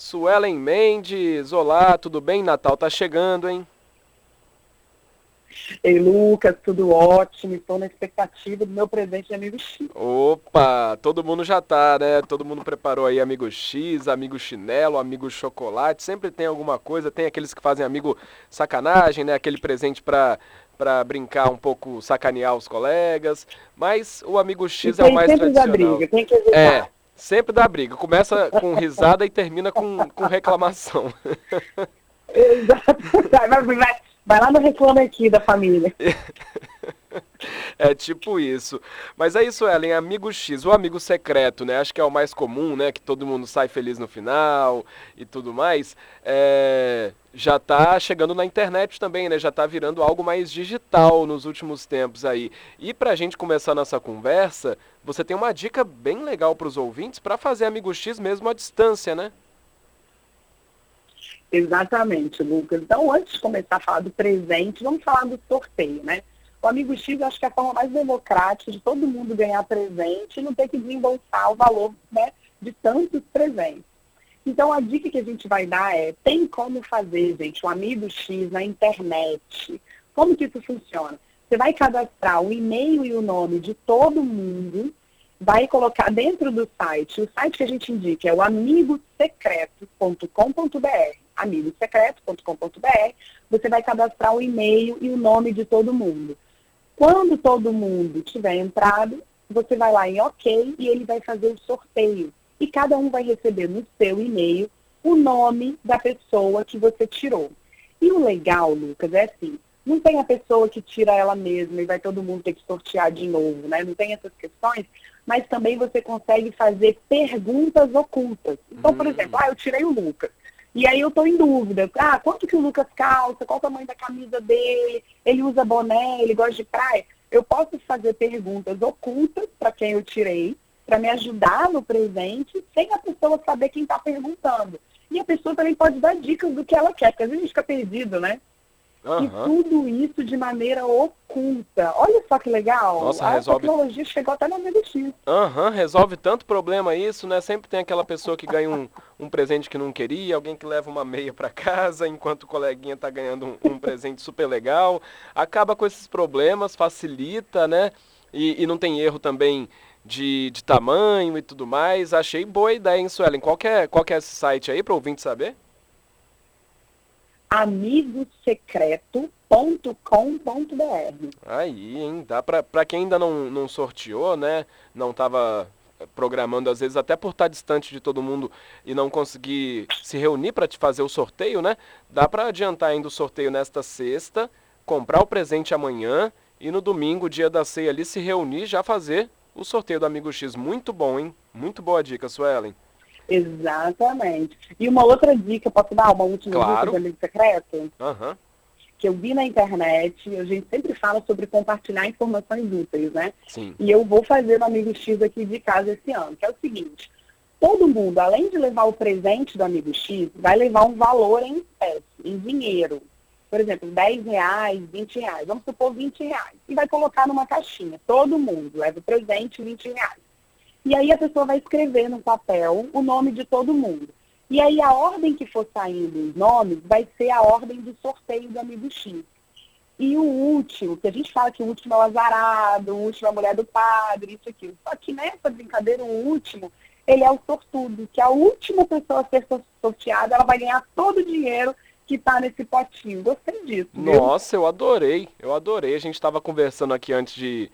Suelen Mendes, olá, tudo bem? Natal tá chegando, hein? Ei, Lucas, tudo ótimo. Estou na expectativa do meu presente de amigo X. Opa, todo mundo já tá, né? Todo mundo preparou aí amigo X, amigo chinelo, amigo chocolate. Sempre tem alguma coisa. Tem aqueles que fazem amigo sacanagem, né? Aquele presente pra, pra brincar um pouco, sacanear os colegas. Mas o amigo X é o mais tradicional. Briga, tem que evitar. É, sempre dá briga. Começa com risada e termina com, com reclamação. Exato. Vai, vai, vai, vai lá no Reclame Aqui da família. É tipo isso. Mas é isso, Ellen, amigo X, o amigo secreto, né? Acho que é o mais comum, né? Que todo mundo sai feliz no final e tudo mais. É... Já tá chegando na internet também, né? Já tá virando algo mais digital nos últimos tempos aí. E pra gente começar nossa conversa, você tem uma dica bem legal para os ouvintes para fazer amigo X mesmo à distância, né? Exatamente, Lucas. Então, antes de começar a falar do presente, vamos falar do sorteio, né? O Amigo X, acho que é a forma mais democrática de todo mundo ganhar presente e não ter que desembolsar o valor né, de tantos presentes. Então, a dica que a gente vai dar é, tem como fazer, gente, o um Amigo X na internet. Como que isso funciona? Você vai cadastrar o e-mail e o nome de todo mundo, vai colocar dentro do site, o site que a gente indica é o amigosecreto.com.br, amigosecreto.com.br, você vai cadastrar o e-mail e o nome de todo mundo. Quando todo mundo tiver entrado, você vai lá em OK e ele vai fazer o sorteio. E cada um vai receber no seu e-mail o nome da pessoa que você tirou. E o legal, Lucas, é assim, não tem a pessoa que tira ela mesma e vai todo mundo ter que sortear de novo, né? Não tem essas questões, mas também você consegue fazer perguntas ocultas. Então, por hum. exemplo, ah, eu tirei o Lucas. E aí eu estou em dúvida. Ah, quanto que o Lucas calça? Qual o tamanho da camisa dele? Ele usa boné? Ele gosta de praia? Eu posso fazer perguntas ocultas para quem eu tirei, para me ajudar no presente, sem a pessoa saber quem está perguntando. E a pessoa também pode dar dicas do que ela quer, porque às vezes a gente fica perdido, né? Uhum. E tudo isso de maneira oculta. Olha só que legal. Nossa, a resolve... tecnologia chegou até no MDX. Aham, uhum, resolve tanto problema isso, né? Sempre tem aquela pessoa que ganha um, um presente que não queria, alguém que leva uma meia para casa, enquanto o coleguinha tá ganhando um, um presente super legal. Acaba com esses problemas, facilita, né? E, e não tem erro também de, de tamanho e tudo mais. Achei boa ideia, hein, Suelen? Qual que é, qual que é esse site aí para ouvinte saber? amigosecreto.com.br. Aí, hein? Dá para quem ainda não, não sorteou, né? Não estava programando, às vezes, até por estar distante de todo mundo e não conseguir se reunir para te fazer o sorteio, né? Dá para adiantar ainda o sorteio nesta sexta, comprar o presente amanhã e no domingo, dia da ceia ali, se reunir já fazer o sorteio do Amigo X. Muito bom, hein? Muito boa dica, Suelen. Exatamente. E uma outra dica, posso dar uma última claro. dica de amigo secreto? Uhum. Que eu vi na internet, a gente sempre fala sobre compartilhar informações úteis, né? Sim. E eu vou fazer no Amigo X aqui de casa esse ano, que é o seguinte. Todo mundo, além de levar o presente do Amigo X, vai levar um valor em espécie, em dinheiro. Por exemplo, 10 reais, 20 reais. Vamos supor 20 reais. E vai colocar numa caixinha. Todo mundo leva o presente, 20 reais. E aí a pessoa vai escrever no papel o nome de todo mundo. E aí a ordem que for saindo os nomes vai ser a ordem do sorteio do amigo X. E o último, que a gente fala que o último é o azarado, o último é a mulher do padre, isso aqui. Só que nessa brincadeira, o último, ele é o sortudo, que a última pessoa a ser sorteada, ela vai ganhar todo o dinheiro que está nesse potinho. Gostei disso. Nossa, viu? eu adorei, eu adorei. A gente estava conversando aqui antes de,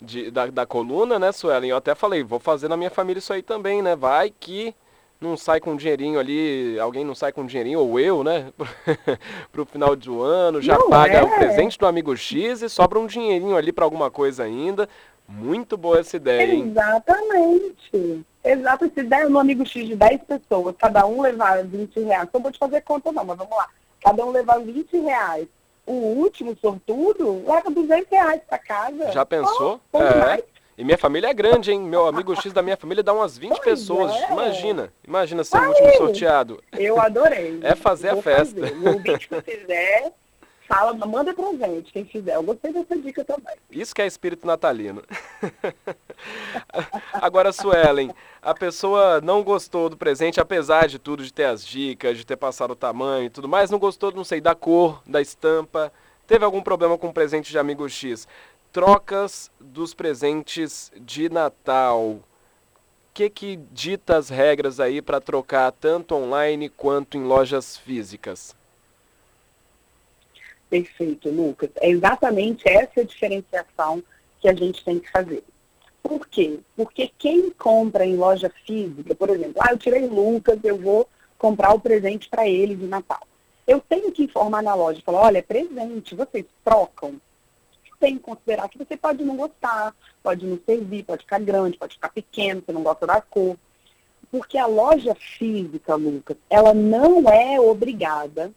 de, da, da coluna, né, Suelen? Eu até falei, vou fazer na minha família isso aí também, né? Vai que não sai com dinheirinho ali, alguém não sai com dinheirinho, ou eu, né? pro final do ano, já não paga é. o presente do amigo X e sobra um dinheirinho ali para alguma coisa ainda. Muito boa essa ideia, hein? Exatamente. Exato. Se der no amigo X de 10 pessoas, cada um levar 20 reais, eu vou te fazer conta não, mas vamos lá. Cada um levar 20 reais o último sortudo leva 200 reais para casa. Já pensou? Oh, é. E minha família é grande, hein? Meu amigo X da minha família dá umas 20 pois pessoas. É. Imagina. Imagina ser o último sorteado. Eu adorei. É fazer a festa. Fazer. O ouvinte que fizer, fala, manda pra gente, quem fizer. Eu gostei dessa dica também. Isso que é espírito natalino. Agora, Suelen, a pessoa não gostou do presente, apesar de tudo, de ter as dicas, de ter passado o tamanho e tudo mais, não gostou, não sei, da cor, da estampa, teve algum problema com o presente de amigo X. Trocas dos presentes de Natal. Que que dita as regras aí para trocar tanto online quanto em lojas físicas? Perfeito, Lucas. É exatamente essa diferenciação que a gente tem que fazer. Por quê? Porque quem compra em loja física, por exemplo, ah, eu tirei Lucas, eu vou comprar o presente para ele de Natal. Eu tenho que informar na loja, falar, olha, é presente, vocês trocam. Tem que considerar que você pode não gostar, pode não servir, pode ficar grande, pode ficar pequeno, você não gosta da cor. Porque a loja física, Lucas, ela não é obrigada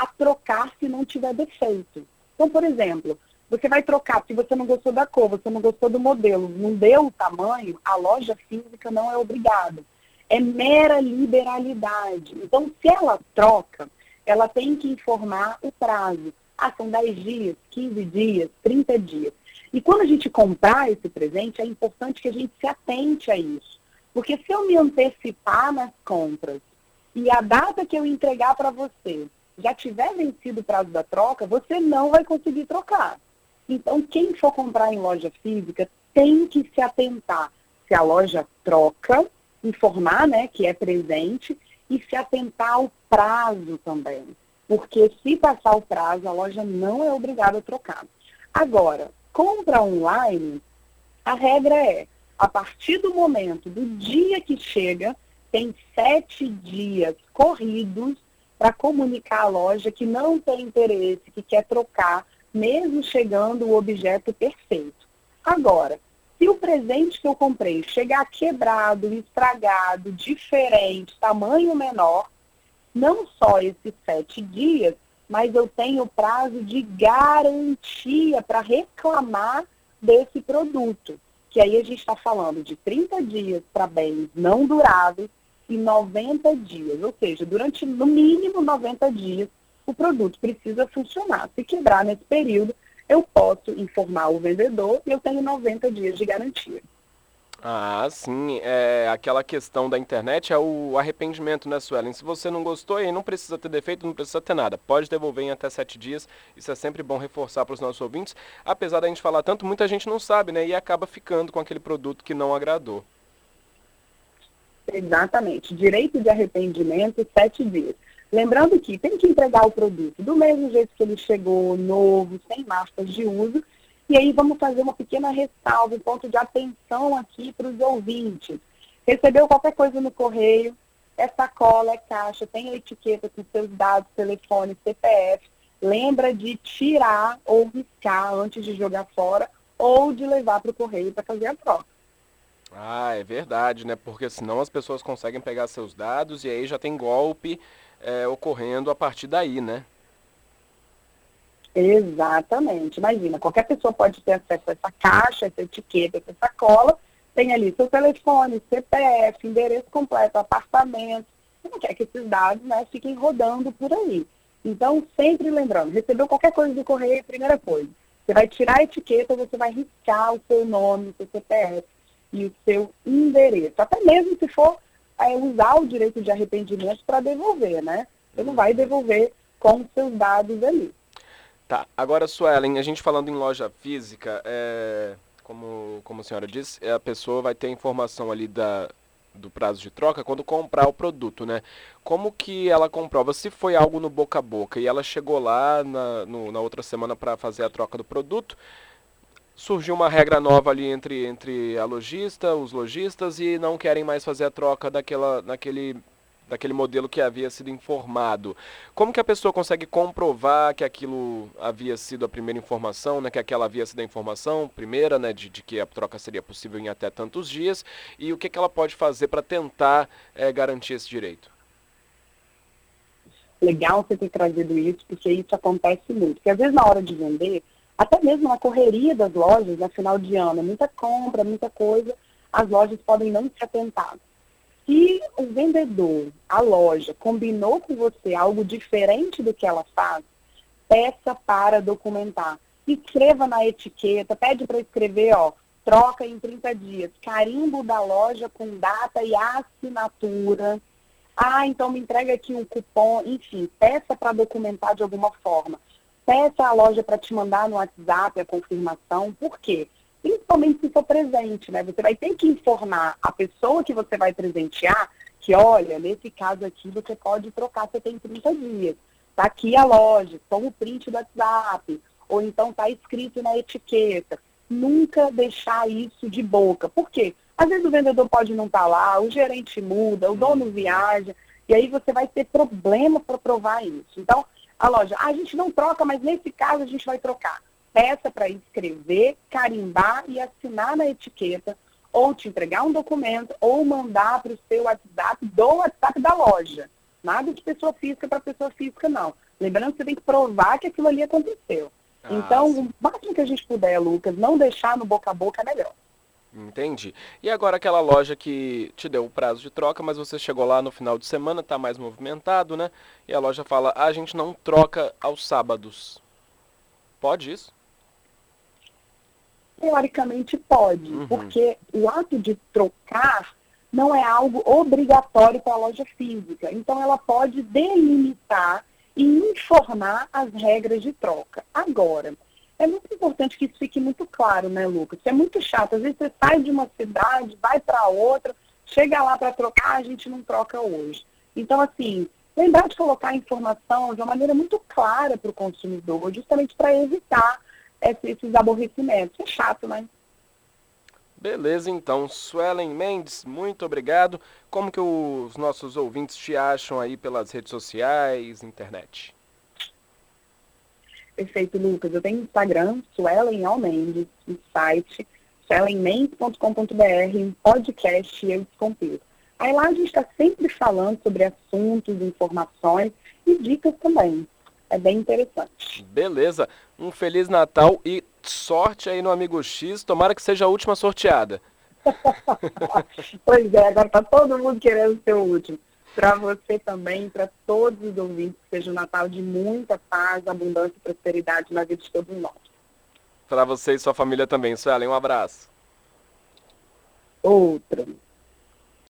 a trocar se não tiver defeito. Então, por exemplo, você vai trocar se você não gostou da cor, você não gostou do modelo, não deu o tamanho, a loja física não é obrigada. É mera liberalidade. Então, se ela troca, ela tem que informar o prazo. Ah, são 10 dias, 15 dias, 30 dias. E quando a gente comprar esse presente, é importante que a gente se atente a isso. Porque se eu me antecipar nas compras e a data que eu entregar para você já tiver vencido o prazo da troca, você não vai conseguir trocar. Então, quem for comprar em loja física tem que se atentar se a loja troca, informar né, que é presente e se atentar ao prazo também. Porque se passar o prazo, a loja não é obrigada a trocar. Agora, compra online, a regra é, a partir do momento do dia que chega, tem sete dias corridos para comunicar à loja que não tem interesse, que quer trocar, mesmo chegando o objeto perfeito. Agora, se o presente que eu comprei chegar quebrado, estragado, diferente, tamanho menor, não só esses sete dias, mas eu tenho prazo de garantia para reclamar desse produto. Que aí a gente está falando de 30 dias para bens não duráveis e 90 dias, ou seja, durante no mínimo 90 dias o produto precisa funcionar. Se quebrar nesse período, eu posso informar o vendedor e eu tenho 90 dias de garantia. Ah, sim. É, aquela questão da internet é o arrependimento, né, Suelen? Se você não gostou, aí não precisa ter defeito, não precisa ter nada. Pode devolver em até sete dias. Isso é sempre bom reforçar para os nossos ouvintes. Apesar da gente falar tanto, muita gente não sabe, né? E acaba ficando com aquele produto que não agradou. Exatamente. Direito de arrependimento, sete dias. Lembrando que tem que entregar o produto do mesmo jeito que ele chegou, novo, sem marcas de uso. E aí vamos fazer uma pequena ressalva, um ponto de atenção aqui para os ouvintes. Recebeu qualquer coisa no correio, é sacola, é caixa, tem etiqueta com seus dados, telefone, CPF. Lembra de tirar ou riscar antes de jogar fora ou de levar para o correio para fazer a troca. Ah, é verdade, né? Porque senão as pessoas conseguem pegar seus dados e aí já tem golpe é, ocorrendo a partir daí, né? Exatamente. Imagina, qualquer pessoa pode ter acesso a essa caixa, essa etiqueta, essa sacola, tem ali seu telefone, CPF, endereço completo, apartamento. Você não quer que esses dados né, fiquem rodando por aí. Então, sempre lembrando, recebeu qualquer coisa do correio, primeira coisa, você vai tirar a etiqueta, você vai riscar o seu nome, o seu CPF, e o seu endereço. Até mesmo se for é, usar o direito de arrependimento para devolver, né? Você não vai devolver com os seus dados ali. Tá, agora, Suelen, a gente falando em loja física, é, como, como a senhora disse, a pessoa vai ter a informação ali da, do prazo de troca quando comprar o produto, né? Como que ela comprova se foi algo no boca a boca e ela chegou lá na, no, na outra semana para fazer a troca do produto, surgiu uma regra nova ali entre, entre a lojista, os lojistas, e não querem mais fazer a troca daquela, daquele, daquele modelo que havia sido informado. Como que a pessoa consegue comprovar que aquilo havia sido a primeira informação, né, que aquela havia sido a informação primeira, né, de, de que a troca seria possível em até tantos dias, e o que, que ela pode fazer para tentar é, garantir esse direito? Legal você ter trazido isso, porque isso acontece muito. Porque às vezes na hora de vender, até mesmo na correria das lojas, no final de ano, muita compra, muita coisa, as lojas podem não se atentar. Se o vendedor, a loja, combinou com você algo diferente do que ela faz, peça para documentar. Escreva na etiqueta, pede para escrever, ó, troca em 30 dias, carimbo da loja com data e assinatura. Ah, então me entrega aqui um cupom, enfim, peça para documentar de alguma forma. Peça a loja para te mandar no WhatsApp a confirmação. Por quê? Principalmente se for presente, né? Você vai ter que informar a pessoa que você vai presentear que, olha, nesse caso aqui você pode trocar, você tem 30 dias. Está aqui a loja, toma o print do WhatsApp, ou então está escrito na etiqueta. Nunca deixar isso de boca. Por quê? Às vezes o vendedor pode não estar tá lá, o gerente muda, o dono viaja, e aí você vai ter problema para provar isso. Então, a loja, ah, a gente não troca, mas nesse caso a gente vai trocar. Peça para escrever, carimbar e assinar na etiqueta, ou te entregar um documento, ou mandar para o seu WhatsApp do WhatsApp da loja. Nada de pessoa física para pessoa física, não. Lembrando que você tem que provar que aquilo ali aconteceu. Ah, então, sim. o máximo que a gente puder, Lucas, não deixar no boca a boca é melhor. Entendi. E agora aquela loja que te deu o prazo de troca, mas você chegou lá no final de semana, está mais movimentado, né? E a loja fala, ah, a gente não troca aos sábados. Pode isso? Teoricamente pode, uhum. porque o ato de trocar não é algo obrigatório para a loja física. Então, ela pode delimitar e informar as regras de troca. Agora, é muito importante que isso fique muito claro, né, Lucas? é muito chato. Às vezes você sai de uma cidade, vai para outra, chega lá para trocar, a gente não troca hoje. Então, assim, lembrar de colocar a informação de uma maneira muito clara para o consumidor, justamente para evitar esses aborrecimentos. É chato, né? Beleza, então. Suelen Mendes, muito obrigado. Como que os nossos ouvintes te acham aí pelas redes sociais, internet? Perfeito, Lucas. Eu tenho Instagram, Suelen Mendes, no site suelenmendes.com.br, um podcast Eu Descomplico. Aí lá a gente está sempre falando sobre assuntos, informações e dicas também. É bem interessante. Beleza. Um Feliz Natal e sorte aí no Amigo X. Tomara que seja a última sorteada. pois é, agora tá todo mundo querendo ser o último. Para você também, para todos os ouvintes, que seja um Natal de muita paz, abundância e prosperidade na vida de todos nós. Para você e sua família também, Suelen, um abraço. Outro.